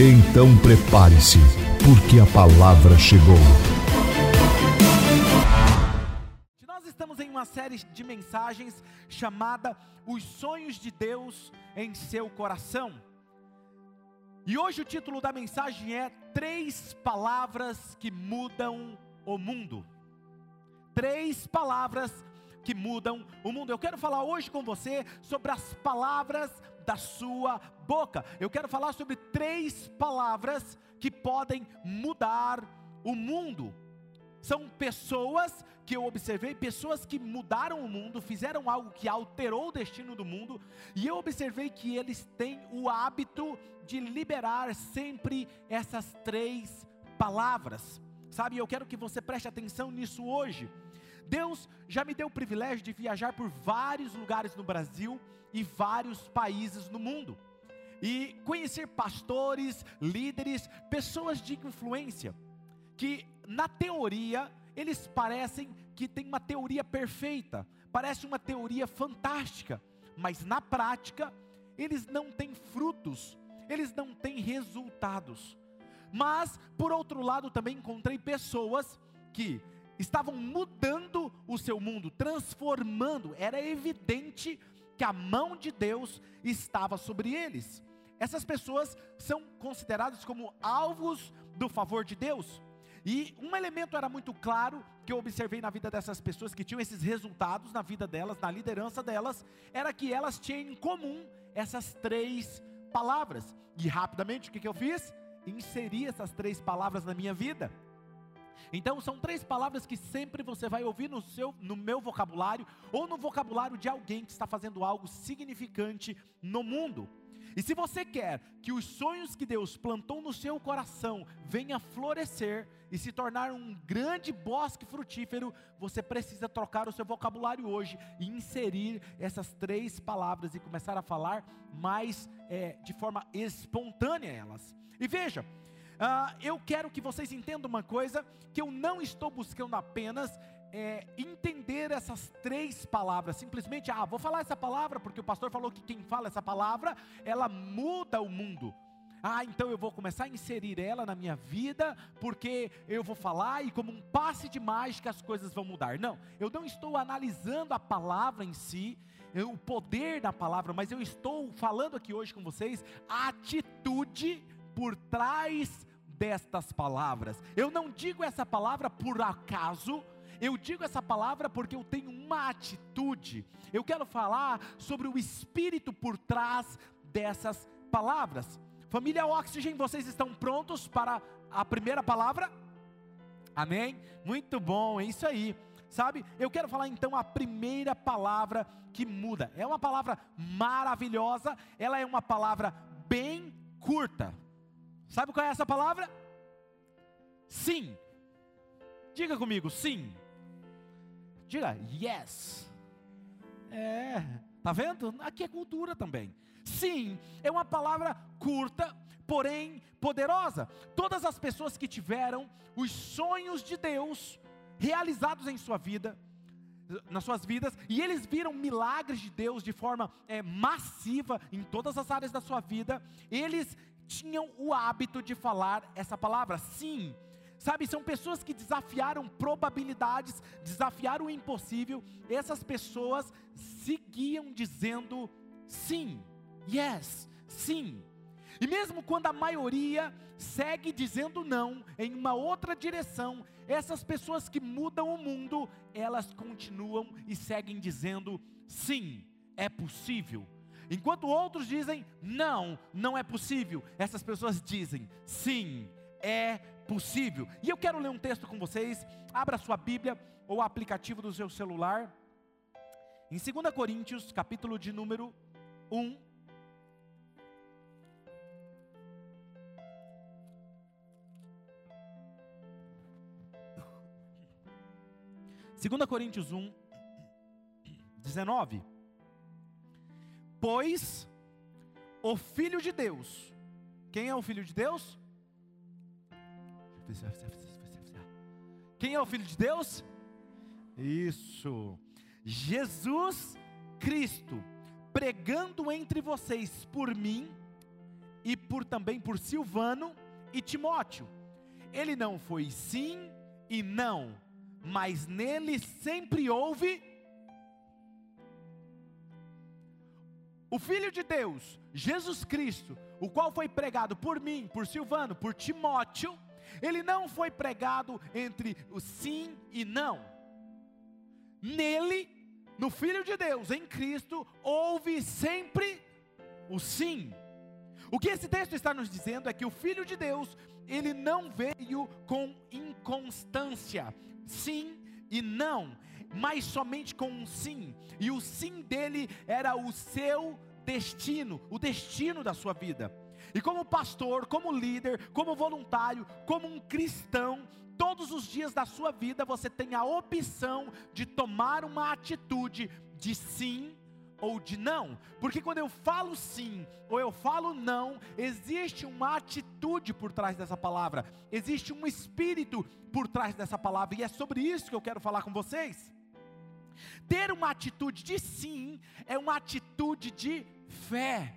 Então prepare-se, porque a palavra chegou. Nós estamos em uma série de mensagens chamada Os Sonhos de Deus em Seu Coração. E hoje o título da mensagem é Três Palavras que Mudam o Mundo. Três palavras que mudam o mundo. Eu quero falar hoje com você sobre as palavras da sua boca. Eu quero falar sobre três palavras que podem mudar o mundo. São pessoas que eu observei, pessoas que mudaram o mundo, fizeram algo que alterou o destino do mundo, e eu observei que eles têm o hábito de liberar sempre essas três palavras. Sabe, eu quero que você preste atenção nisso hoje. Deus já me deu o privilégio de viajar por vários lugares no Brasil e vários países no mundo. E conhecer pastores, líderes, pessoas de influência, que na teoria eles parecem que tem uma teoria perfeita, parece uma teoria fantástica, mas na prática eles não têm frutos, eles não têm resultados. Mas, por outro lado, também encontrei pessoas que estavam mudando o seu mundo, transformando, era evidente que a mão de Deus estava sobre eles. Essas pessoas são consideradas como alvos do favor de Deus. E um elemento era muito claro que eu observei na vida dessas pessoas que tinham esses resultados na vida delas, na liderança delas, era que elas tinham em comum essas três palavras. E rapidamente o que, que eu fiz? Inseri essas três palavras na minha vida. Então são três palavras que sempre você vai ouvir no seu, no meu vocabulário ou no vocabulário de alguém que está fazendo algo significante no mundo. E se você quer que os sonhos que Deus plantou no seu coração venham florescer e se tornar um grande bosque frutífero, você precisa trocar o seu vocabulário hoje e inserir essas três palavras e começar a falar mais é, de forma espontânea elas. E veja, uh, eu quero que vocês entendam uma coisa: que eu não estou buscando apenas é, entender essas três palavras, simplesmente, ah, vou falar essa palavra porque o pastor falou que quem fala essa palavra, ela muda o mundo. Ah, então eu vou começar a inserir ela na minha vida, porque eu vou falar e como um passe de mágica as coisas vão mudar. Não, eu não estou analisando a palavra em si, o poder da palavra, mas eu estou falando aqui hoje com vocês a atitude por trás destas palavras. Eu não digo essa palavra por acaso, eu digo essa palavra porque eu tenho uma atitude. Eu quero falar sobre o espírito por trás dessas palavras. Família Oxygen, vocês estão prontos para a primeira palavra? Amém? Muito bom, é isso aí. Sabe, eu quero falar então a primeira palavra que muda. É uma palavra maravilhosa, ela é uma palavra bem curta. Sabe qual é essa palavra? Sim. Diga comigo, sim. Diga yes. É, tá vendo? Aqui é cultura também. Sim, é uma palavra curta, porém poderosa. Todas as pessoas que tiveram os sonhos de Deus realizados em sua vida, nas suas vidas, e eles viram milagres de Deus de forma é, massiva em todas as áreas da sua vida, eles tinham o hábito de falar essa palavra, sim. Sabe, são pessoas que desafiaram probabilidades, desafiaram o impossível. Essas pessoas seguiam dizendo sim, yes, sim. E mesmo quando a maioria segue dizendo não em uma outra direção, essas pessoas que mudam o mundo, elas continuam e seguem dizendo sim, é possível. Enquanto outros dizem, não, não é possível, essas pessoas dizem, sim, é possível. E eu quero ler um texto com vocês, abra sua Bíblia ou o aplicativo do seu celular, em 2 Coríntios, capítulo de número 1. Segunda Coríntios 1, 19 Pois o Filho de Deus, quem é o Filho de Deus? Quem é o Filho de Deus? Isso, Jesus Cristo, pregando entre vocês por mim e por também por Silvano e Timóteo. Ele não foi sim e não, mas nele sempre houve o Filho de Deus, Jesus Cristo, o qual foi pregado por mim, por Silvano, por Timóteo, ele não foi pregado entre o sim e não. Nele, no Filho de Deus, em Cristo, houve sempre o sim. O que esse texto está nos dizendo é que o Filho de Deus, ele não veio com inconstância, sim e não, mas somente com um sim. E o sim dele era o seu destino, o destino da sua vida. E como pastor, como líder, como voluntário, como um cristão, todos os dias da sua vida você tem a opção de tomar uma atitude de sim ou de não, porque quando eu falo sim ou eu falo não, existe uma atitude por trás dessa palavra, existe um espírito por trás dessa palavra, e é sobre isso que eu quero falar com vocês. Ter uma atitude de sim é uma atitude de fé,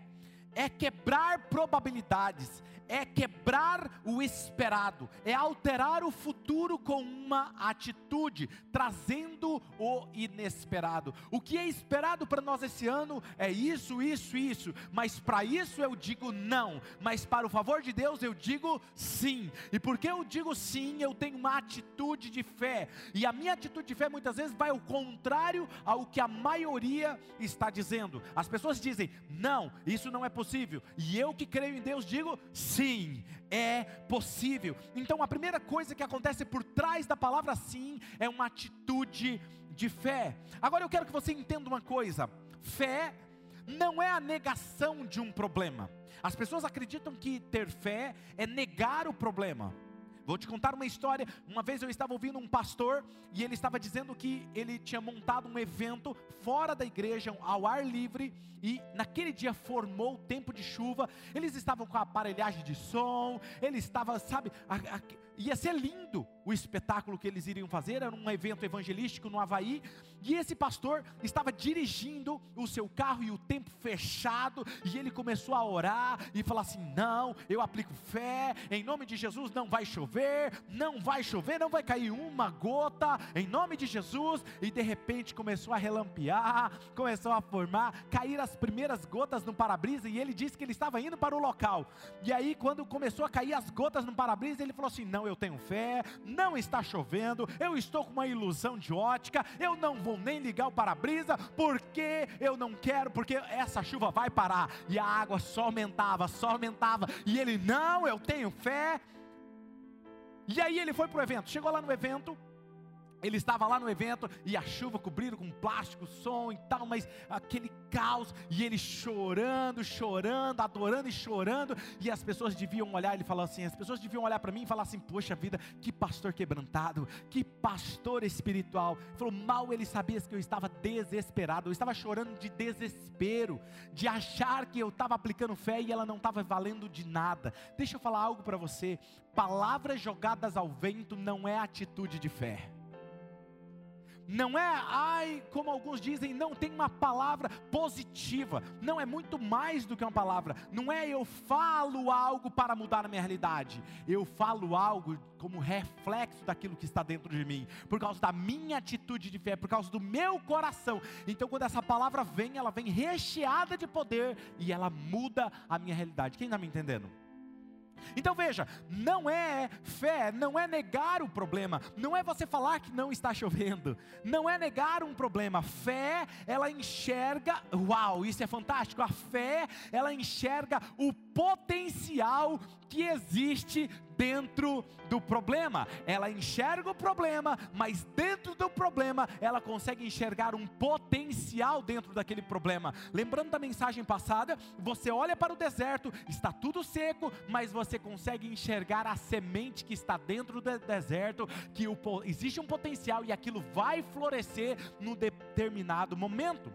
é quebrar probabilidades, é quebrar o esperado, é alterar o futuro com uma atitude, trazendo o inesperado. O que é esperado para nós esse ano é isso, isso, isso, mas para isso eu digo não, mas para o favor de Deus eu digo sim. E porque eu digo sim, eu tenho uma atitude de fé, e a minha atitude de fé muitas vezes vai ao contrário ao que a maioria está dizendo. As pessoas dizem: "Não, isso não é possível", e eu que creio em Deus digo: "Sim" sim, é possível. Então a primeira coisa que acontece por trás da palavra sim é uma atitude de fé. Agora eu quero que você entenda uma coisa: fé não é a negação de um problema. As pessoas acreditam que ter fé é negar o problema. Vou te contar uma história. Uma vez eu estava ouvindo um pastor e ele estava dizendo que ele tinha montado um evento fora da igreja, ao ar livre, e naquele dia formou o tempo de chuva. Eles estavam com a aparelhagem de som, ele estava, sabe, a, a, ia ser lindo o espetáculo que eles iriam fazer. Era um evento evangelístico no Havaí, e esse pastor estava dirigindo o seu carro e o tempo fechado, e ele começou a orar e falar assim: Não, eu aplico fé, em nome de Jesus não vai chover, não vai chover, não vai cair uma gota, em nome de Jesus. E de repente começou a relampear, começou a formar, cair as primeiras gotas no para-brisa, e ele disse que ele estava indo para o local. E aí, quando começou a cair as gotas no para-brisa, ele falou assim: Não, eu tenho fé, não está chovendo, eu estou com uma ilusão de ótica, eu não vou nem ligar o para-brisa, porque eu não quero, porque essa chuva vai parar. E a água só aumentava, só aumentava. E ele, não, eu tenho fé. E aí ele foi para o evento, chegou lá no evento, ele estava lá no evento e a chuva cobriram com plástico, som e tal, mas aquele caos, e ele chorando, chorando, adorando e chorando, e as pessoas deviam olhar, ele falou assim: as pessoas deviam olhar para mim e falar assim: poxa vida, que pastor quebrantado, que pastor espiritual. Ele falou: mal ele sabia que eu estava desesperado, eu estava chorando de desespero, de achar que eu estava aplicando fé e ela não estava valendo de nada. Deixa eu falar algo para você: palavras jogadas ao vento não é atitude de fé. Não é, ai, como alguns dizem, não tem uma palavra positiva. Não é muito mais do que uma palavra. Não é eu falo algo para mudar a minha realidade. Eu falo algo como reflexo daquilo que está dentro de mim, por causa da minha atitude de fé, por causa do meu coração. Então, quando essa palavra vem, ela vem recheada de poder e ela muda a minha realidade. Quem está me entendendo? Então veja, não é fé, não é negar o problema, não é você falar que não está chovendo, não é negar um problema. Fé, ela enxerga, uau, isso é fantástico. A fé, ela enxerga o potencial que existe dentro do problema. Ela enxerga o problema, mas dentro do problema ela consegue enxergar um potencial dentro daquele problema. Lembrando da mensagem passada, você olha para o deserto, está tudo seco, mas você consegue enxergar a semente que está dentro do deserto, que o, existe um potencial e aquilo vai florescer no determinado momento.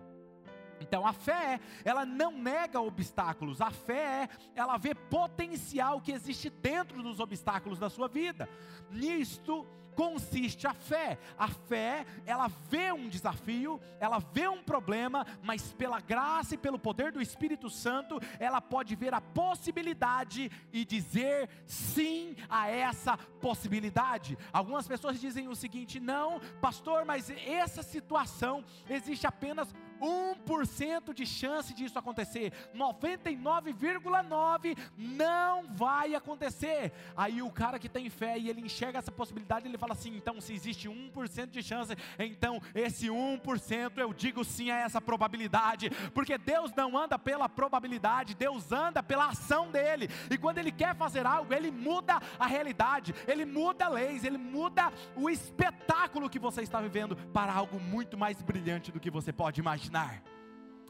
Então a fé, ela não nega obstáculos, a fé, ela vê potencial que existe dentro dos obstáculos da sua vida. Nisto consiste a fé. A fé, ela vê um desafio, ela vê um problema, mas pela graça e pelo poder do Espírito Santo, ela pode ver a possibilidade e dizer sim a essa possibilidade. Algumas pessoas dizem o seguinte: não, pastor, mas essa situação existe apenas 1% de chance disso acontecer, 99,9% não vai acontecer. Aí o cara que tem fé e ele enxerga essa possibilidade, ele fala assim: então se existe 1% de chance, então esse 1% eu digo sim a essa probabilidade, porque Deus não anda pela probabilidade, Deus anda pela ação dele, e quando ele quer fazer algo, ele muda a realidade, ele muda leis, ele muda o espetáculo que você está vivendo para algo muito mais brilhante do que você pode imaginar imaginar.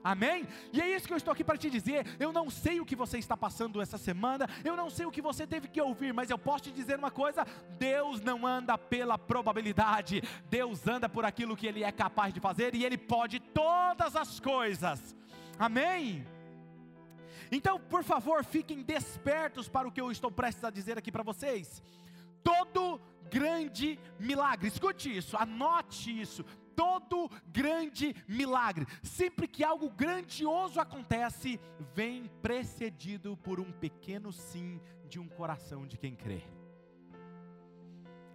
Amém? E é isso que eu estou aqui para te dizer. Eu não sei o que você está passando essa semana, eu não sei o que você teve que ouvir, mas eu posso te dizer uma coisa: Deus não anda pela probabilidade, Deus anda por aquilo que Ele é capaz de fazer e Ele pode todas as coisas. Amém? Então, por favor, fiquem despertos para o que eu estou prestes a dizer aqui para vocês. Todo grande milagre, escute isso, anote isso todo grande milagre, sempre que algo grandioso acontece, vem precedido por um pequeno sim de um coração de quem crê.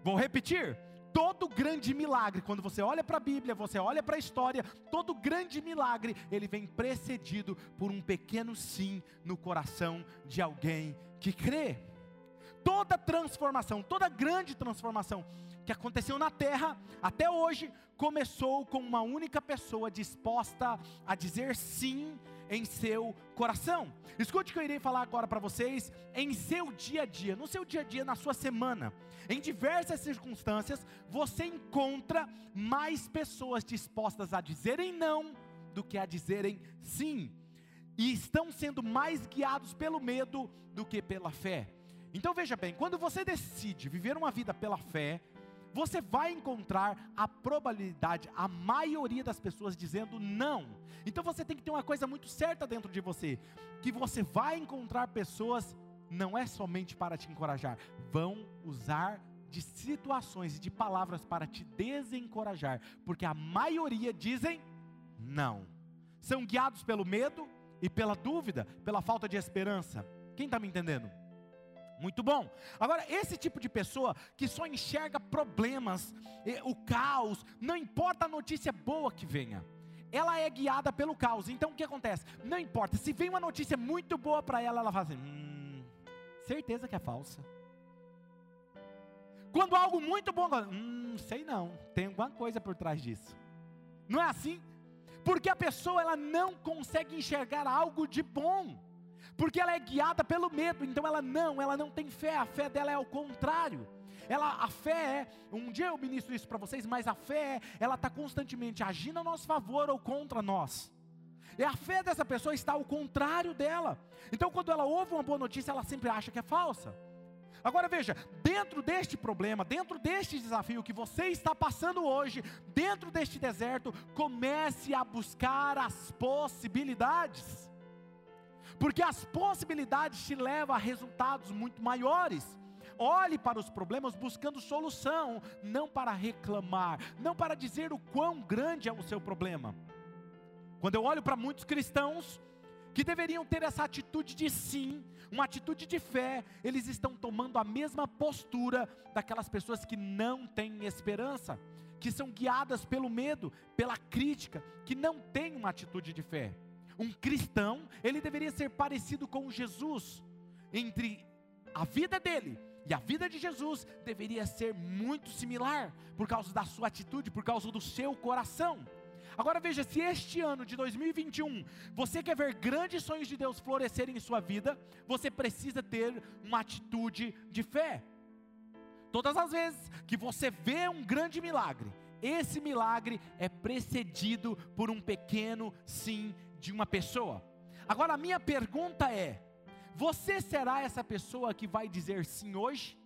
Vou repetir. Todo grande milagre, quando você olha para a Bíblia, você olha para a história, todo grande milagre, ele vem precedido por um pequeno sim no coração de alguém que crê. Toda transformação, toda grande transformação, que aconteceu na terra até hoje começou com uma única pessoa disposta a dizer sim em seu coração. Escute o que eu irei falar agora para vocês em seu dia a dia, no seu dia a dia, na sua semana. Em diversas circunstâncias, você encontra mais pessoas dispostas a dizerem não do que a dizerem sim. E estão sendo mais guiados pelo medo do que pela fé. Então veja bem, quando você decide viver uma vida pela fé, você vai encontrar a probabilidade, a maioria das pessoas dizendo não. Então você tem que ter uma coisa muito certa dentro de você, que você vai encontrar pessoas não é somente para te encorajar, vão usar de situações e de palavras para te desencorajar, porque a maioria dizem não. São guiados pelo medo e pela dúvida, pela falta de esperança. Quem está me entendendo? Muito bom. Agora, esse tipo de pessoa que só enxerga problemas, o caos, não importa a notícia boa que venha, ela é guiada pelo caos. Então o que acontece? Não importa, se vem uma notícia muito boa para ela, ela fala assim: hum, certeza que é falsa. Quando algo muito bom, hum, sei não, tem alguma coisa por trás disso. Não é assim? Porque a pessoa ela não consegue enxergar algo de bom porque ela é guiada pelo medo, então ela não, ela não tem fé, a fé dela é ao contrário. Ela, a fé é, um dia eu ministro isso para vocês, mas a fé, ela está constantemente agindo a nosso favor ou contra nós. E a fé dessa pessoa está ao contrário dela. Então, quando ela ouve uma boa notícia, ela sempre acha que é falsa. Agora veja, dentro deste problema, dentro deste desafio que você está passando hoje, dentro deste deserto, comece a buscar as possibilidades porque as possibilidades te levam a resultados muito maiores. Olhe para os problemas buscando solução, não para reclamar, não para dizer o quão grande é o seu problema. Quando eu olho para muitos cristãos que deveriam ter essa atitude de sim, uma atitude de fé, eles estão tomando a mesma postura daquelas pessoas que não têm esperança, que são guiadas pelo medo, pela crítica, que não têm uma atitude de fé um cristão, ele deveria ser parecido com Jesus. Entre a vida dele e a vida de Jesus deveria ser muito similar, por causa da sua atitude, por causa do seu coração. Agora veja, se este ano de 2021 você quer ver grandes sonhos de Deus florescerem em sua vida, você precisa ter uma atitude de fé. Todas as vezes que você vê um grande milagre, esse milagre é precedido por um pequeno sim de uma pessoa. Agora a minha pergunta é: você será essa pessoa que vai dizer sim hoje?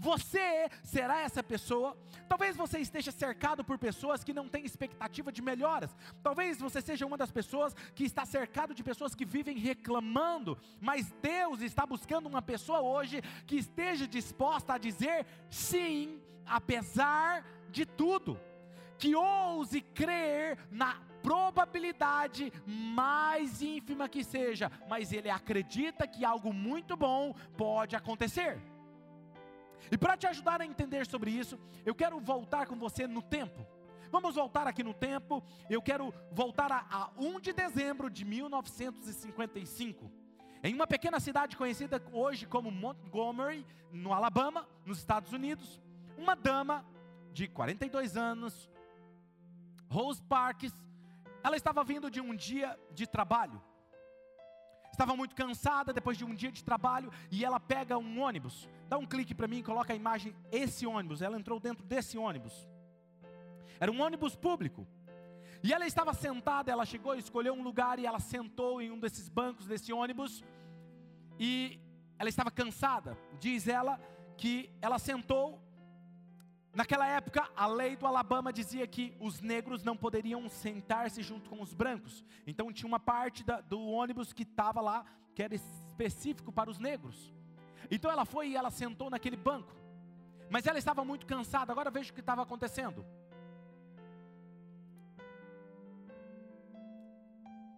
Você será essa pessoa. Talvez você esteja cercado por pessoas que não têm expectativa de melhoras. Talvez você seja uma das pessoas que está cercado de pessoas que vivem reclamando. Mas Deus está buscando uma pessoa hoje que esteja disposta a dizer sim, apesar de tudo. Que ouse crer na probabilidade mais ínfima que seja, mas ele acredita que algo muito bom pode acontecer. E para te ajudar a entender sobre isso, eu quero voltar com você no tempo. Vamos voltar aqui no tempo. Eu quero voltar a, a 1 de dezembro de 1955. Em uma pequena cidade conhecida hoje como Montgomery, no Alabama, nos Estados Unidos, uma dama de 42 anos, Rose Parks, ela estava vindo de um dia de trabalho. Estava muito cansada depois de um dia de trabalho e ela pega um ônibus. Dá um clique para mim e coloca a imagem esse ônibus. Ela entrou dentro desse ônibus. Era um ônibus público. E ela estava sentada, ela chegou, escolheu um lugar e ela sentou em um desses bancos desse ônibus. E ela estava cansada. Diz ela que ela sentou Naquela época, a lei do Alabama dizia que os negros não poderiam sentar-se junto com os brancos. Então tinha uma parte da, do ônibus que estava lá, que era específico para os negros. Então ela foi e ela sentou naquele banco. Mas ela estava muito cansada. Agora veja o que estava acontecendo.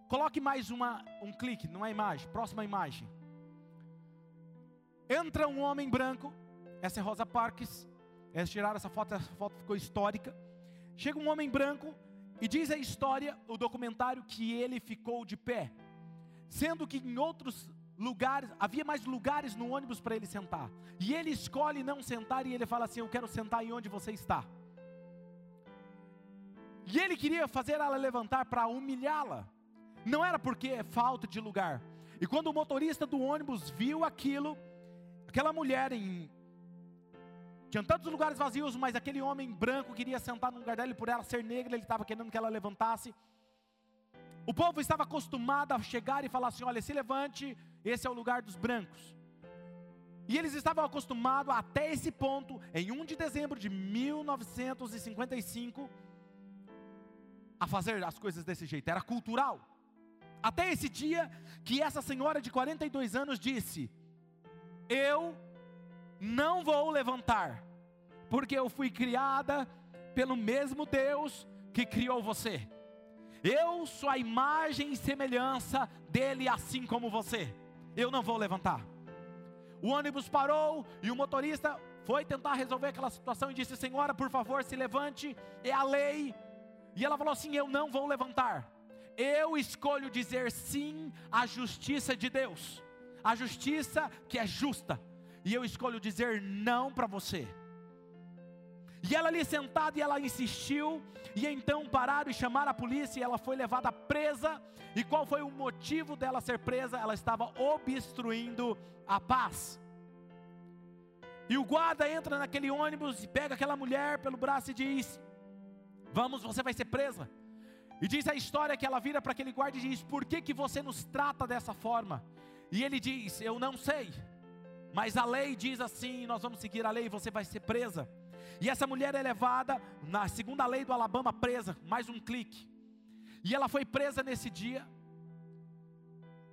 Coloque mais uma, um clique numa imagem, próxima imagem. Entra um homem branco, essa é Rosa Parks, eles tiraram essa foto, essa foto ficou histórica. Chega um homem branco e diz a história, o documentário, que ele ficou de pé. Sendo que em outros lugares, havia mais lugares no ônibus para ele sentar. E ele escolhe não sentar e ele fala assim: Eu quero sentar aí onde você está. E ele queria fazer ela levantar para humilhá-la. Não era porque é falta de lugar. E quando o motorista do ônibus viu aquilo, aquela mulher em tinha tantos lugares vazios, mas aquele homem branco queria sentar no lugar dela e por ela ser negra, ele estava querendo que ela levantasse. O povo estava acostumado a chegar e falar assim: olha, se levante, esse é o lugar dos brancos. E eles estavam acostumados até esse ponto, em 1 de dezembro de 1955, a fazer as coisas desse jeito, era cultural. Até esse dia que essa senhora de 42 anos disse: Eu não vou levantar, porque eu fui criada pelo mesmo Deus que criou você. Eu sou a imagem e semelhança dele, assim como você. Eu não vou levantar. O ônibus parou e o motorista foi tentar resolver aquela situação e disse: Senhora, por favor, se levante, é a lei. E ela falou assim: Eu não vou levantar. Eu escolho dizer sim à justiça de Deus, a justiça que é justa e eu escolho dizer não para você. E ela ali sentada e ela insistiu, e então pararam e chamaram a polícia, e ela foi levada presa. E qual foi o motivo dela ser presa? Ela estava obstruindo a paz. E o guarda entra naquele ônibus e pega aquela mulher pelo braço e diz: Vamos, você vai ser presa. E diz a história que ela vira para aquele guarda e diz: Por que, que você nos trata dessa forma? E ele diz: Eu não sei. Mas a lei diz assim: nós vamos seguir a lei, você vai ser presa. E essa mulher é levada na segunda lei do Alabama, presa, mais um clique. E ela foi presa nesse dia.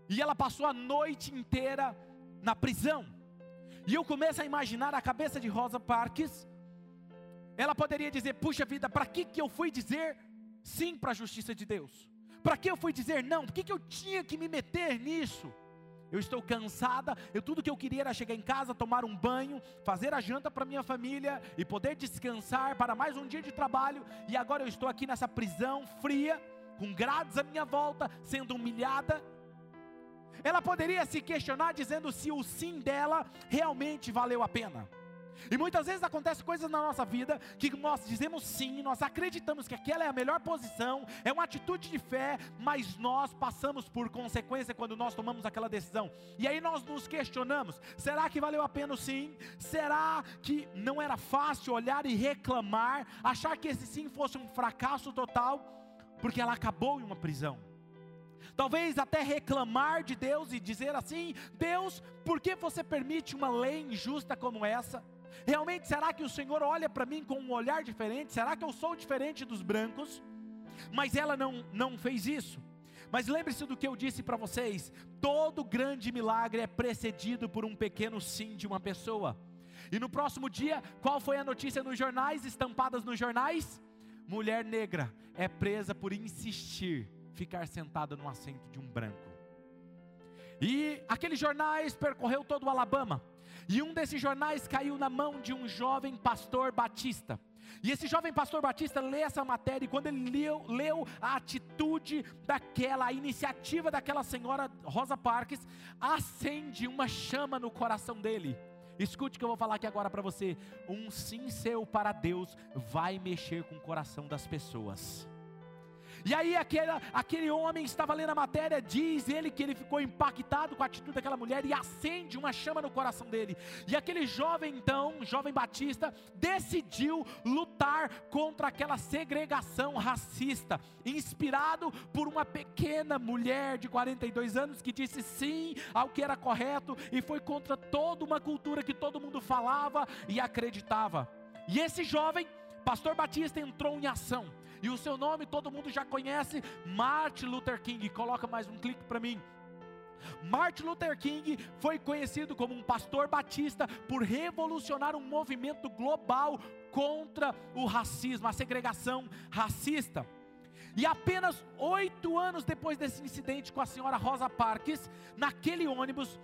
E ela passou a noite inteira na prisão. E eu começo a imaginar a cabeça de Rosa Parks. Ela poderia dizer: Puxa vida, para que, que eu fui dizer sim para a justiça de Deus? Para que eu fui dizer não? Por que, que eu tinha que me meter nisso? Eu estou cansada, eu tudo que eu queria era chegar em casa, tomar um banho, fazer a janta para minha família e poder descansar para mais um dia de trabalho, e agora eu estou aqui nessa prisão fria, com grades à minha volta, sendo humilhada. Ela poderia se questionar dizendo se o sim dela realmente valeu a pena. E muitas vezes acontecem coisas na nossa vida que nós dizemos sim, nós acreditamos que aquela é a melhor posição, é uma atitude de fé, mas nós passamos por consequência quando nós tomamos aquela decisão. E aí nós nos questionamos: será que valeu a pena sim? Será que não era fácil olhar e reclamar, achar que esse sim fosse um fracasso total? Porque ela acabou em uma prisão. Talvez até reclamar de Deus e dizer assim: Deus, por que você permite uma lei injusta como essa? Realmente, será que o Senhor olha para mim com um olhar diferente? Será que eu sou diferente dos brancos? Mas ela não, não fez isso. Mas lembre-se do que eu disse para vocês: todo grande milagre é precedido por um pequeno sim de uma pessoa. E no próximo dia, qual foi a notícia nos jornais, estampadas nos jornais? Mulher negra é presa por insistir ficar sentada no assento de um branco. E aqueles jornais percorreu todo o Alabama. E um desses jornais caiu na mão de um jovem pastor batista. E esse jovem pastor batista lê essa matéria, e quando ele leu, leu a atitude daquela, a iniciativa daquela senhora Rosa Parks, acende uma chama no coração dele. Escute o que eu vou falar aqui agora para você. Um sim seu para Deus vai mexer com o coração das pessoas. E aí aquele, homem estava lendo a matéria, diz ele que ele ficou impactado com a atitude daquela mulher e acende uma chama no coração dele. E aquele jovem então, jovem batista, decidiu lutar contra aquela segregação racista, inspirado por uma pequena mulher de 42 anos que disse sim ao que era correto e foi contra toda uma cultura que todo mundo falava e acreditava. E esse jovem, pastor Batista, entrou em ação e o seu nome todo mundo já conhece, Martin Luther King. Coloca mais um clique para mim. Martin Luther King foi conhecido como um pastor batista por revolucionar um movimento global contra o racismo, a segregação racista. E apenas oito anos depois desse incidente com a senhora Rosa Parks, naquele ônibus,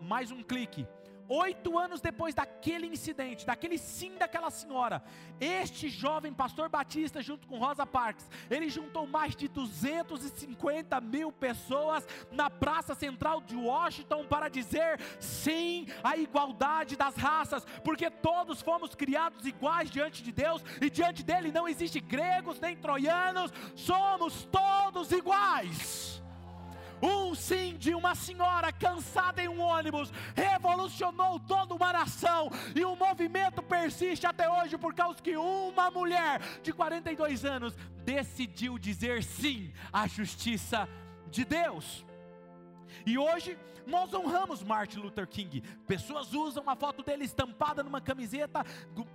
mais um clique, Oito anos depois daquele incidente, daquele sim daquela senhora, este jovem pastor Batista, junto com Rosa Parks, ele juntou mais de 250 mil pessoas na praça central de Washington para dizer sim à igualdade das raças, porque todos fomos criados iguais diante de Deus e diante dele não existe gregos nem troianos, somos todos iguais. Um sim de uma senhora cansada em um ônibus revolucionou toda uma nação e o movimento persiste até hoje por causa que uma mulher de 42 anos decidiu dizer sim à justiça de Deus. E hoje nós honramos Martin Luther King. Pessoas usam a foto dele estampada numa camiseta,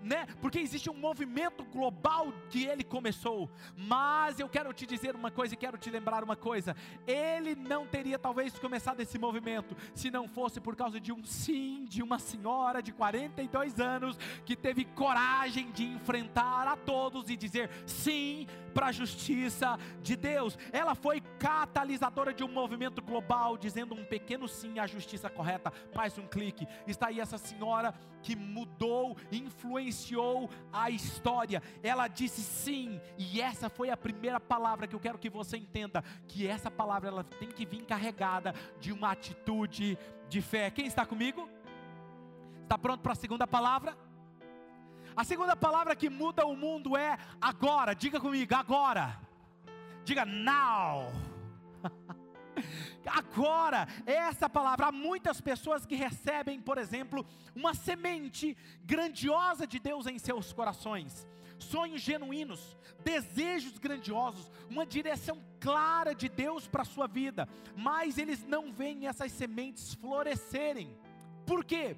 né? Porque existe um movimento global que ele começou. Mas eu quero te dizer uma coisa e quero te lembrar uma coisa. Ele não teria talvez começado esse movimento se não fosse por causa de um sim de uma senhora de 42 anos que teve coragem de enfrentar a todos e dizer sim para a justiça de Deus. Ela foi catalisadora de um movimento global, dizendo um pequeno sim a justiça correta. Mais um clique. Está aí essa senhora que mudou, influenciou a história. Ela disse sim, e essa foi a primeira palavra que eu quero que você entenda, que essa palavra ela tem que vir carregada de uma atitude de fé. Quem está comigo? Está pronto para a segunda palavra? A segunda palavra que muda o mundo é agora. Diga comigo, agora. Diga now. Agora, essa palavra, há muitas pessoas que recebem, por exemplo, uma semente grandiosa de Deus em seus corações, sonhos genuínos, desejos grandiosos, uma direção clara de Deus para a sua vida, mas eles não veem essas sementes florescerem. Por quê?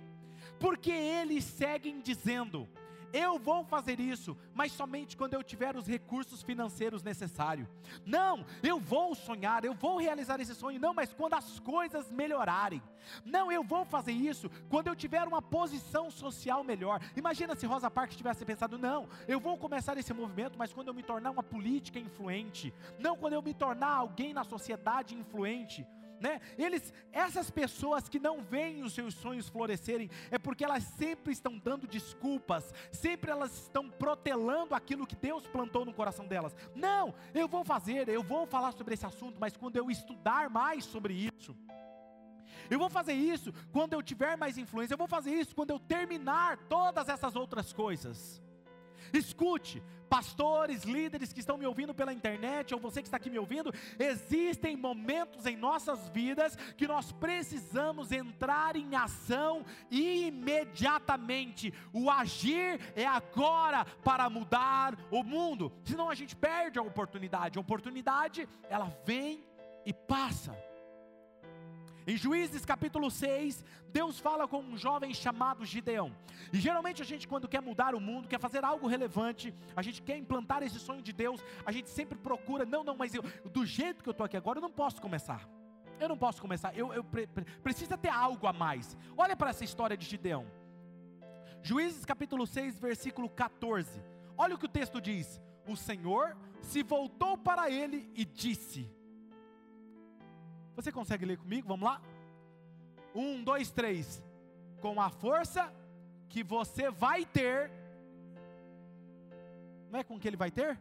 Porque eles seguem dizendo: eu vou fazer isso, mas somente quando eu tiver os recursos financeiros necessários. Não, eu vou sonhar, eu vou realizar esse sonho, não, mas quando as coisas melhorarem. Não, eu vou fazer isso quando eu tiver uma posição social melhor. Imagina se Rosa Parks tivesse pensado: não, eu vou começar esse movimento, mas quando eu me tornar uma política influente. Não quando eu me tornar alguém na sociedade influente né? Eles, essas pessoas que não veem os seus sonhos florescerem, é porque elas sempre estão dando desculpas, sempre elas estão protelando aquilo que Deus plantou no coração delas. Não, eu vou fazer, eu vou falar sobre esse assunto, mas quando eu estudar mais sobre isso, Eu vou fazer isso quando eu tiver mais influência. Eu vou fazer isso quando eu terminar todas essas outras coisas. Escute, pastores, líderes que estão me ouvindo pela internet, ou você que está aqui me ouvindo, existem momentos em nossas vidas que nós precisamos entrar em ação imediatamente. O agir é agora para mudar o mundo, senão a gente perde a oportunidade. A oportunidade, ela vem e passa. Em Juízes capítulo 6, Deus fala com um jovem chamado Gideão. E geralmente a gente, quando quer mudar o mundo, quer fazer algo relevante, a gente quer implantar esse sonho de Deus, a gente sempre procura, não, não, mas eu, do jeito que eu estou aqui agora, eu não posso começar. Eu não posso começar, eu, eu pre, pre, precisa ter algo a mais. Olha para essa história de Gideão. Juízes capítulo 6, versículo 14. Olha o que o texto diz: O Senhor se voltou para ele e disse: você consegue ler comigo? Vamos lá? Um, dois, três. Com a força que você vai ter. Não é com que ele vai ter?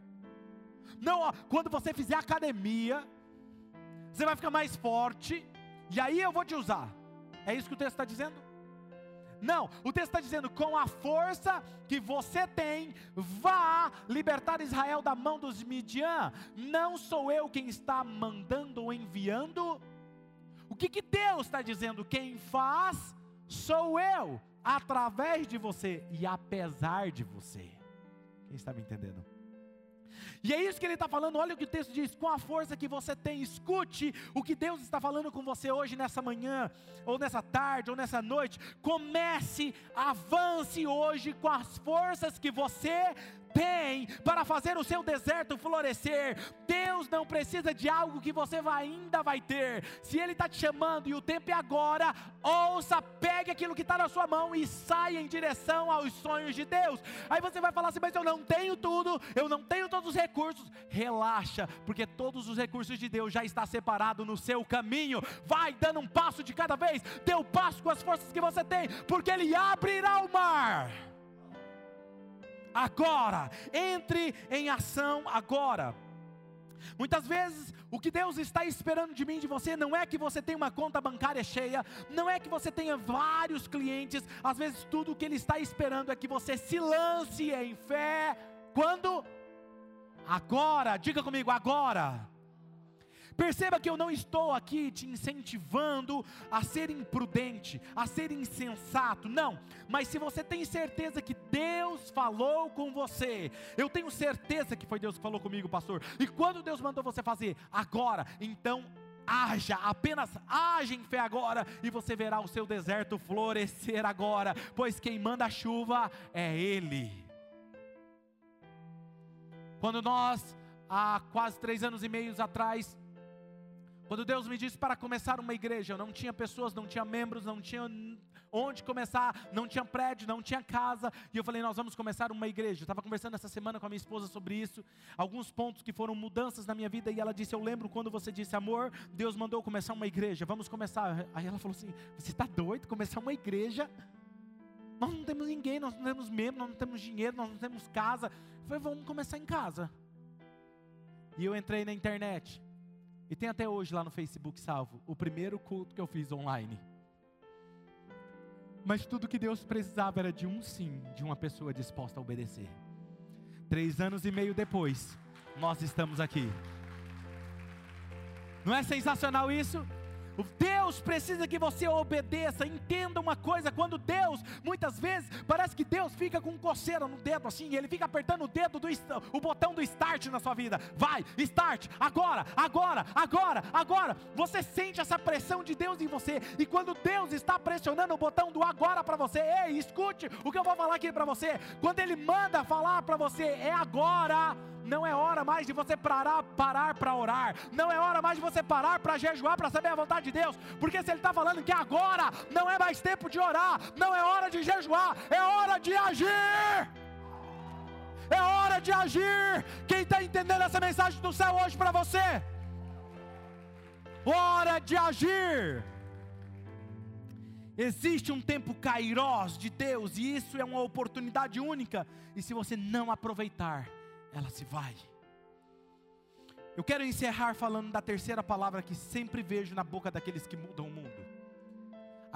Não, ó, quando você fizer academia, você vai ficar mais forte, e aí eu vou te usar. É isso que o texto está dizendo? Não, o texto está dizendo: com a força que você tem, vá libertar Israel da mão dos Midian. Não sou eu quem está mandando ou enviando. O que, que Deus está dizendo? Quem faz sou eu, através de você e apesar de você. Quem está me entendendo? E é isso que ele está falando. Olha o que o texto diz: com a força que você tem, escute o que Deus está falando com você hoje, nessa manhã, ou nessa tarde, ou nessa noite. Comece, avance hoje com as forças que você tem para fazer o seu deserto florescer. Deus não precisa de algo que você ainda vai ter. Se Ele está te chamando e o tempo é agora, ouça, pegue aquilo que está na sua mão e saia em direção aos sonhos de Deus. Aí você vai falar assim: Mas eu não tenho tudo, eu não tenho todos os recursos. Relaxa, porque todos os recursos de Deus já está separado no seu caminho. Vai dando um passo de cada vez, dê o um passo com as forças que você tem, porque Ele abrirá o mar agora. Entre em ação agora. Muitas vezes, o que Deus está esperando de mim, de você, não é que você tenha uma conta bancária cheia, não é que você tenha vários clientes, às vezes, tudo o que Ele está esperando é que você se lance em fé. Quando? Agora, diga comigo, agora. Perceba que eu não estou aqui te incentivando a ser imprudente, a ser insensato, não. Mas se você tem certeza que Deus falou com você, eu tenho certeza que foi Deus que falou comigo, pastor. E quando Deus mandou você fazer, agora, então haja, apenas haja em fé agora, e você verá o seu deserto florescer agora, pois quem manda a chuva é Ele. Quando nós, há quase três anos e meio atrás, quando Deus me disse para começar uma igreja, não tinha pessoas, não tinha membros, não tinha onde começar, não tinha prédio, não tinha casa, e eu falei, nós vamos começar uma igreja. Eu estava conversando essa semana com a minha esposa sobre isso, alguns pontos que foram mudanças na minha vida, e ela disse: Eu lembro quando você disse, amor, Deus mandou começar uma igreja, vamos começar. Aí ela falou assim: Você está doido? Começar uma igreja? Nós não temos ninguém, nós não temos membro, nós não temos dinheiro, nós não temos casa. Eu falei, vamos começar em casa. E eu entrei na internet. E tem até hoje lá no Facebook salvo o primeiro culto que eu fiz online. Mas tudo que Deus precisava era de um sim, de uma pessoa disposta a obedecer. Três anos e meio depois, nós estamos aqui. Não é sensacional isso? Deus precisa que você obedeça. Entenda uma coisa: quando Deus, muitas vezes, parece que Deus fica com coceira no dedo assim, ele fica apertando o dedo do o botão do start na sua vida. Vai, start, agora, agora, agora, agora. Você sente essa pressão de Deus em você, e quando Deus está pressionando o botão do agora para você, ei, escute o que eu vou falar aqui para você. Quando Ele manda falar para você, é agora não é hora mais de você parar parar para orar. Não é hora mais de você parar para jejuar para saber a vontade de Deus. Porque se Ele está falando que agora não é mais tempo de orar, não é hora de jejuar, é hora de agir. É hora de agir. Quem está entendendo essa mensagem do céu hoje para você? Hora de agir. Existe um tempo kairós de Deus, e isso é uma oportunidade única, e se você não aproveitar, ela se vai. Eu quero encerrar falando da terceira palavra que sempre vejo na boca daqueles que mudam o mundo.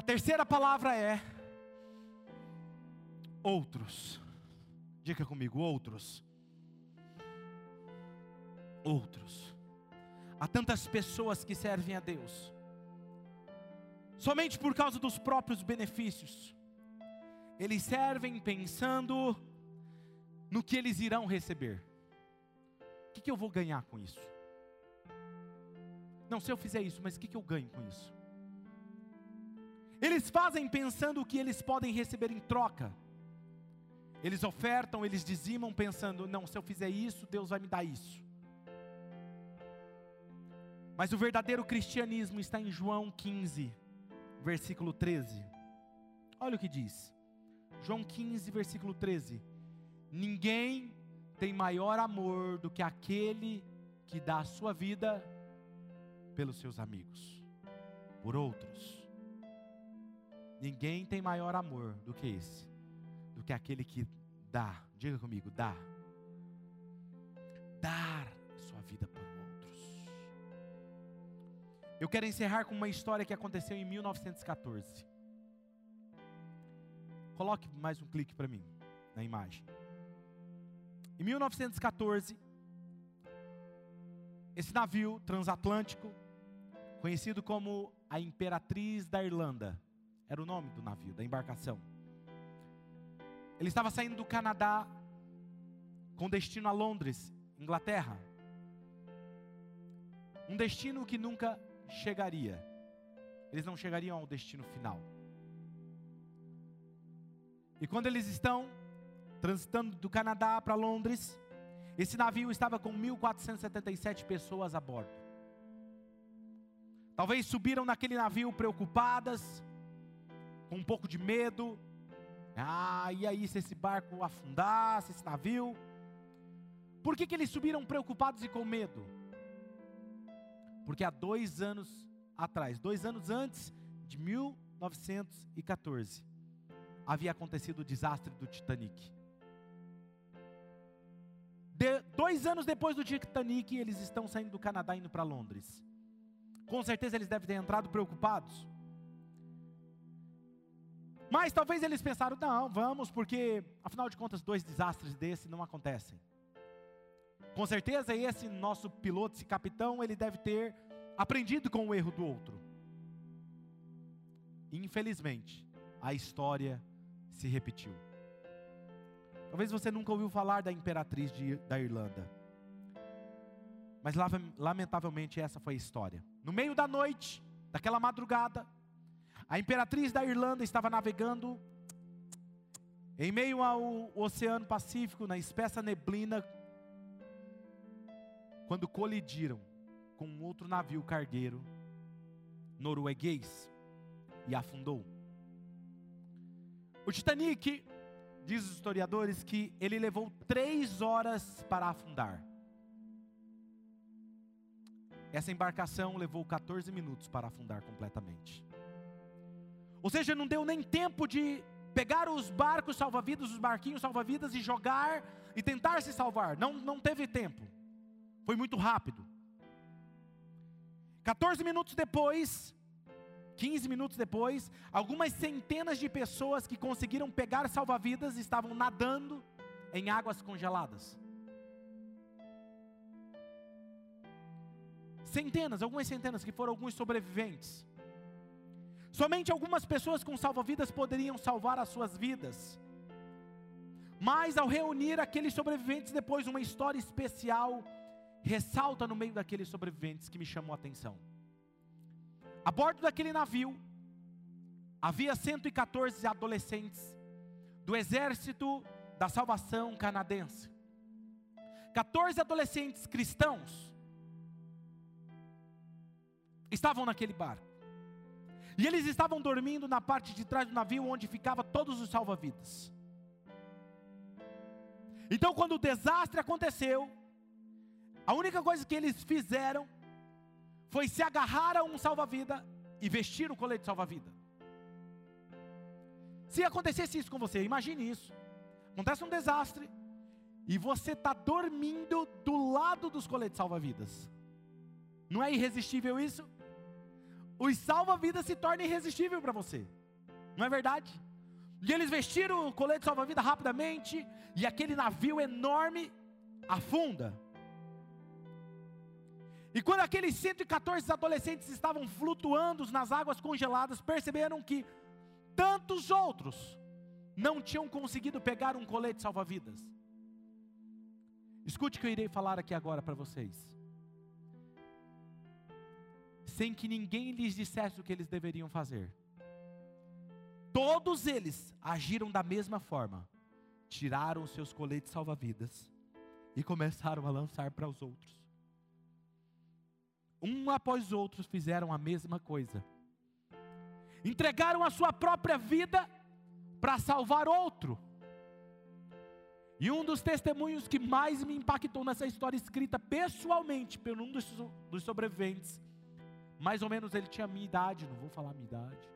terceira palavra é outros. Diga comigo, outros. Outros. Há tantas pessoas que servem a Deus somente por causa dos próprios benefícios. Eles servem pensando no que eles irão receber. Que, que eu vou ganhar com isso? Não, se eu fizer isso, mas o que, que eu ganho com isso? Eles fazem pensando o que eles podem receber em troca. Eles ofertam, eles dizimam pensando: não, se eu fizer isso, Deus vai me dar isso. Mas o verdadeiro cristianismo está em João 15, versículo 13. Olha o que diz. João 15, versículo 13. Ninguém tem maior amor do que aquele que dá a sua vida pelos seus amigos, por outros. Ninguém tem maior amor do que esse, do que aquele que dá. Diga comigo, dá. Dar sua vida por outros. Eu quero encerrar com uma história que aconteceu em 1914. Coloque mais um clique para mim na imagem. Em 1914, esse navio transatlântico, conhecido como a Imperatriz da Irlanda, era o nome do navio, da embarcação. Ele estava saindo do Canadá com destino a Londres, Inglaterra. Um destino que nunca chegaria. Eles não chegariam ao destino final. E quando eles estão transitando do Canadá para Londres, esse navio estava com 1477 pessoas a bordo. Talvez subiram naquele navio preocupadas, com um pouco de medo. Ah, e aí se esse barco afundasse, esse navio? Por que, que eles subiram preocupados e com medo? Porque há dois anos atrás, dois anos antes de 1914, havia acontecido o desastre do Titanic. Dois anos depois do Titanic, eles estão saindo do Canadá indo para Londres. Com certeza eles devem ter entrado preocupados. Mas talvez eles pensaram, não, vamos, porque afinal de contas, dois desastres desses não acontecem. Com certeza, esse nosso piloto, esse capitão, ele deve ter aprendido com o erro do outro. Infelizmente, a história se repetiu. Talvez você nunca ouviu falar da imperatriz de, da Irlanda. Mas lamentavelmente essa foi a história. No meio da noite, daquela madrugada, a imperatriz da Irlanda estava navegando em meio ao Oceano Pacífico, na espessa neblina, quando colidiram com um outro navio cargueiro norueguês e afundou. O Titanic, diz os historiadores, que ele levou três horas para afundar. Essa embarcação levou 14 minutos para afundar completamente. Ou seja, não deu nem tempo de pegar os barcos salva-vidas, os barquinhos salva-vidas e jogar e tentar se salvar. Não, não teve tempo. Foi muito rápido. 14 minutos depois, 15 minutos depois, algumas centenas de pessoas que conseguiram pegar salva-vidas estavam nadando em águas congeladas. Centenas, algumas centenas que foram alguns sobreviventes. Somente algumas pessoas com salva-vidas poderiam salvar as suas vidas. Mas ao reunir aqueles sobreviventes, depois uma história especial ressalta no meio daqueles sobreviventes que me chamou a atenção. A bordo daquele navio havia 114 adolescentes do exército da salvação canadense. 14 adolescentes cristãos estavam naquele barco. E eles estavam dormindo na parte de trás do navio onde ficava todos os salva-vidas. Então, quando o desastre aconteceu, a única coisa que eles fizeram foi se agarrar a um salva-vida e vestir o colete salva-vida. Se acontecesse isso com você, imagine isso. Acontece um desastre e você está dormindo do lado dos coletes salva-vidas. Não é irresistível isso? os salva-vidas se torna irresistível para você. Não é verdade? E eles vestiram o colete salva-vida rapidamente, e aquele navio enorme afunda. E quando aqueles 114 adolescentes estavam flutuando nas águas congeladas, perceberam que tantos outros não tinham conseguido pegar um colete salva-vidas. Escute o que eu irei falar aqui agora para vocês. Sem que ninguém lhes dissesse o que eles deveriam fazer. Todos eles agiram da mesma forma. Tiraram seus coletes salva-vidas e começaram a lançar para os outros. Um após outro fizeram a mesma coisa. Entregaram a sua própria vida para salvar outro. E um dos testemunhos que mais me impactou nessa história escrita pessoalmente por um dos, sobreviventes, mais ou menos ele tinha a minha idade, não vou falar a minha idade.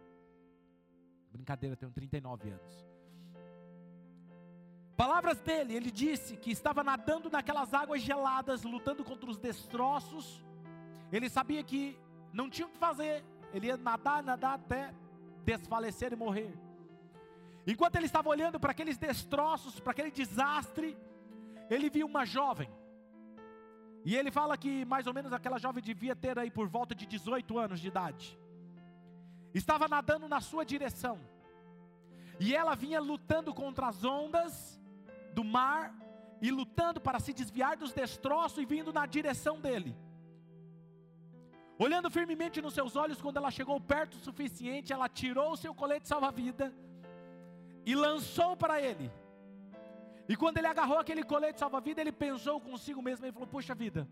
Brincadeira, tenho 39 anos. Palavras dele, ele disse que estava nadando naquelas águas geladas, lutando contra os destroços. Ele sabia que não tinha o que fazer, ele ia nadar, nadar até desfalecer e morrer. Enquanto ele estava olhando para aqueles destroços, para aquele desastre, ele viu uma jovem. E ele fala que mais ou menos aquela jovem devia ter aí por volta de 18 anos de idade. Estava nadando na sua direção. E ela vinha lutando contra as ondas do mar e lutando para se desviar dos destroços e vindo na direção dele. Olhando firmemente nos seus olhos, quando ela chegou perto o suficiente, ela tirou o seu colete salva-vida e lançou para ele. E quando ele agarrou aquele colete salva-vida, ele pensou consigo mesmo e falou: Poxa vida,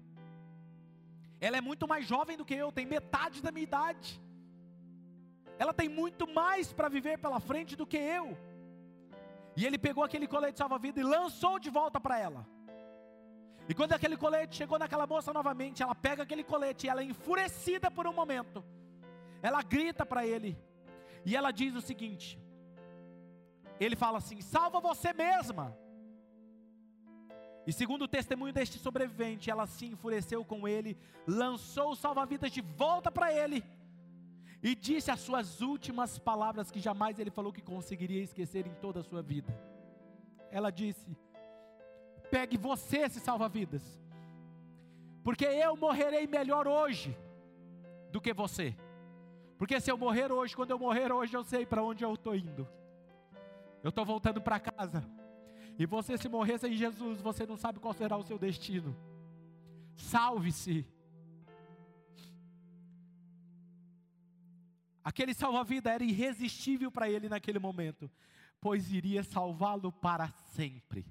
ela é muito mais jovem do que eu, tem metade da minha idade. Ela tem muito mais para viver pela frente do que eu. E ele pegou aquele colete salva-vida e lançou de volta para ela. E quando aquele colete chegou naquela moça novamente, ela pega aquele colete e ela é enfurecida por um momento. Ela grita para ele. E ela diz o seguinte: ele fala assim: salva você mesma. E segundo o testemunho deste sobrevivente, ela se enfureceu com ele, lançou o salva-vidas de volta para ele e disse as suas últimas palavras que jamais ele falou que conseguiria esquecer em toda a sua vida. Ela disse: Pegue você esse salva-vidas, porque eu morrerei melhor hoje do que você. Porque se eu morrer hoje, quando eu morrer hoje, eu sei para onde eu estou indo. Eu estou voltando para casa. E você, se morrer sem Jesus, você não sabe qual será o seu destino. Salve-se. Aquele salva-vida era irresistível para ele naquele momento, pois iria salvá-lo para sempre.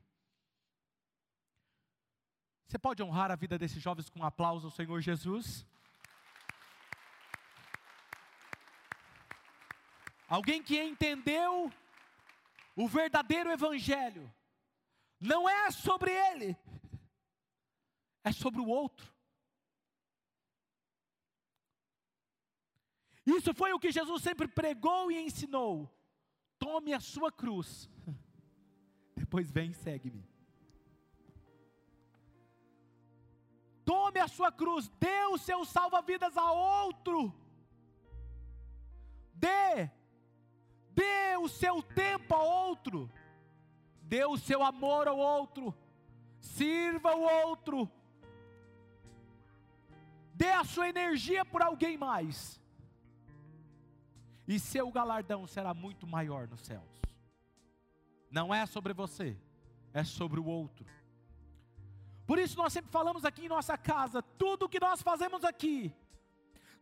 Você pode honrar a vida desses jovens com um aplauso ao Senhor Jesus? Alguém que entendeu o verdadeiro evangelho não é sobre ele, é sobre o outro. Isso foi o que Jesus sempre pregou e ensinou. Tome a sua cruz, depois vem e segue-me. Tome a sua cruz, dê o seu salva-vidas a outro. Dê dê o seu tempo a outro, dê o seu amor ao outro, sirva o outro, dê a sua energia por alguém mais, e seu galardão será muito maior nos céus. Não é sobre você, é sobre o outro. Por isso nós sempre falamos aqui em nossa casa, tudo o que nós fazemos aqui,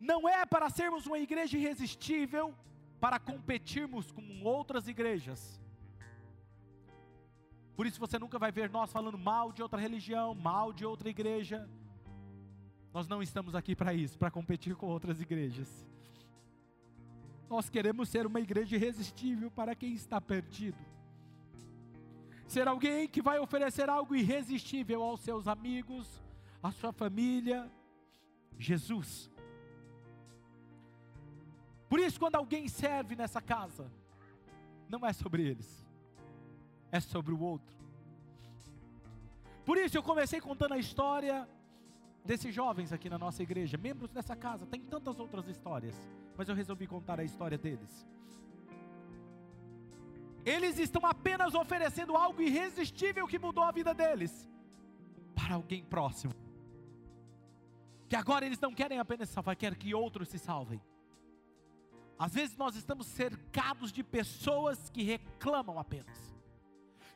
não é para sermos uma igreja irresistível, para competirmos com outras igrejas. Por isso você nunca vai ver nós falando mal de outra religião, mal de outra igreja. Nós não estamos aqui para isso, para competir com outras igrejas. Nós queremos ser uma igreja irresistível para quem está perdido. Ser alguém que vai oferecer algo irresistível aos seus amigos, à sua família. Jesus. Por isso, quando alguém serve nessa casa, não é sobre eles, é sobre o outro. Por isso, eu comecei contando a história desses jovens aqui na nossa igreja, membros dessa casa, tem tantas outras histórias, mas eu resolvi contar a história deles. Eles estão apenas oferecendo algo irresistível que mudou a vida deles para alguém próximo. Que agora eles não querem apenas salvar, querem que outros se salvem. Às vezes nós estamos cercados de pessoas que reclamam apenas,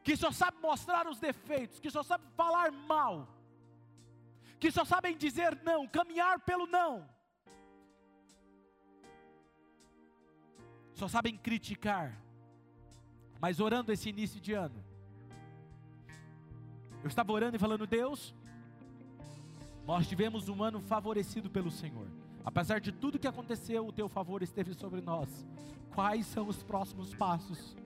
que só sabem mostrar os defeitos, que só sabem falar mal, que só sabem dizer não, caminhar pelo não, só sabem criticar. Mas orando esse início de ano, eu estava orando e falando: Deus, nós tivemos um ano favorecido pelo Senhor. Apesar de tudo que aconteceu, o teu favor esteve sobre nós. Quais são os próximos passos?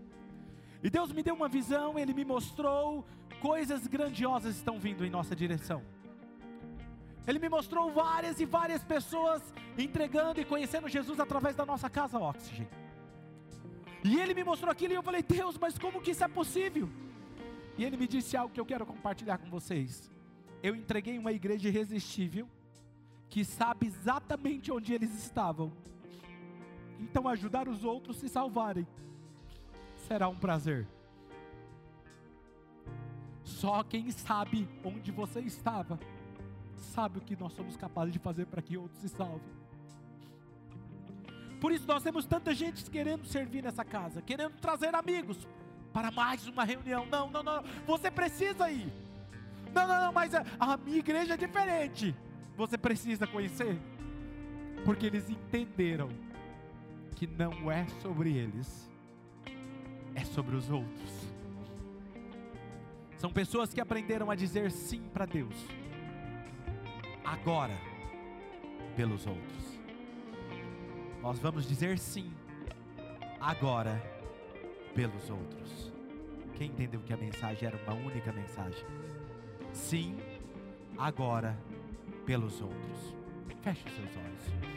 E Deus me deu uma visão, Ele me mostrou coisas grandiosas estão vindo em nossa direção. Ele me mostrou várias e várias pessoas entregando e conhecendo Jesus através da nossa casa Oxygen. E ele me mostrou aquilo e eu falei, Deus, mas como que isso é possível? E ele me disse algo que eu quero compartilhar com vocês. Eu entreguei uma igreja irresistível que sabe exatamente onde eles estavam. Então ajudar os outros a se salvarem será um prazer. Só quem sabe onde você estava sabe o que nós somos capazes de fazer para que outros se salvem. Por isso nós temos tanta gente querendo servir nessa casa, querendo trazer amigos para mais uma reunião. Não, não, não, você precisa ir. Não, não, não, mas a, minha igreja é diferente você precisa conhecer, porque eles entenderam que não é sobre eles, é sobre os outros. São pessoas que aprenderam a dizer sim para Deus, agora, pelos outros. Nós vamos dizer sim, agora, pelos outros. Quem entendeu que a mensagem era uma única mensagem? Sim, agora, pelos outros. Feche seus olhos.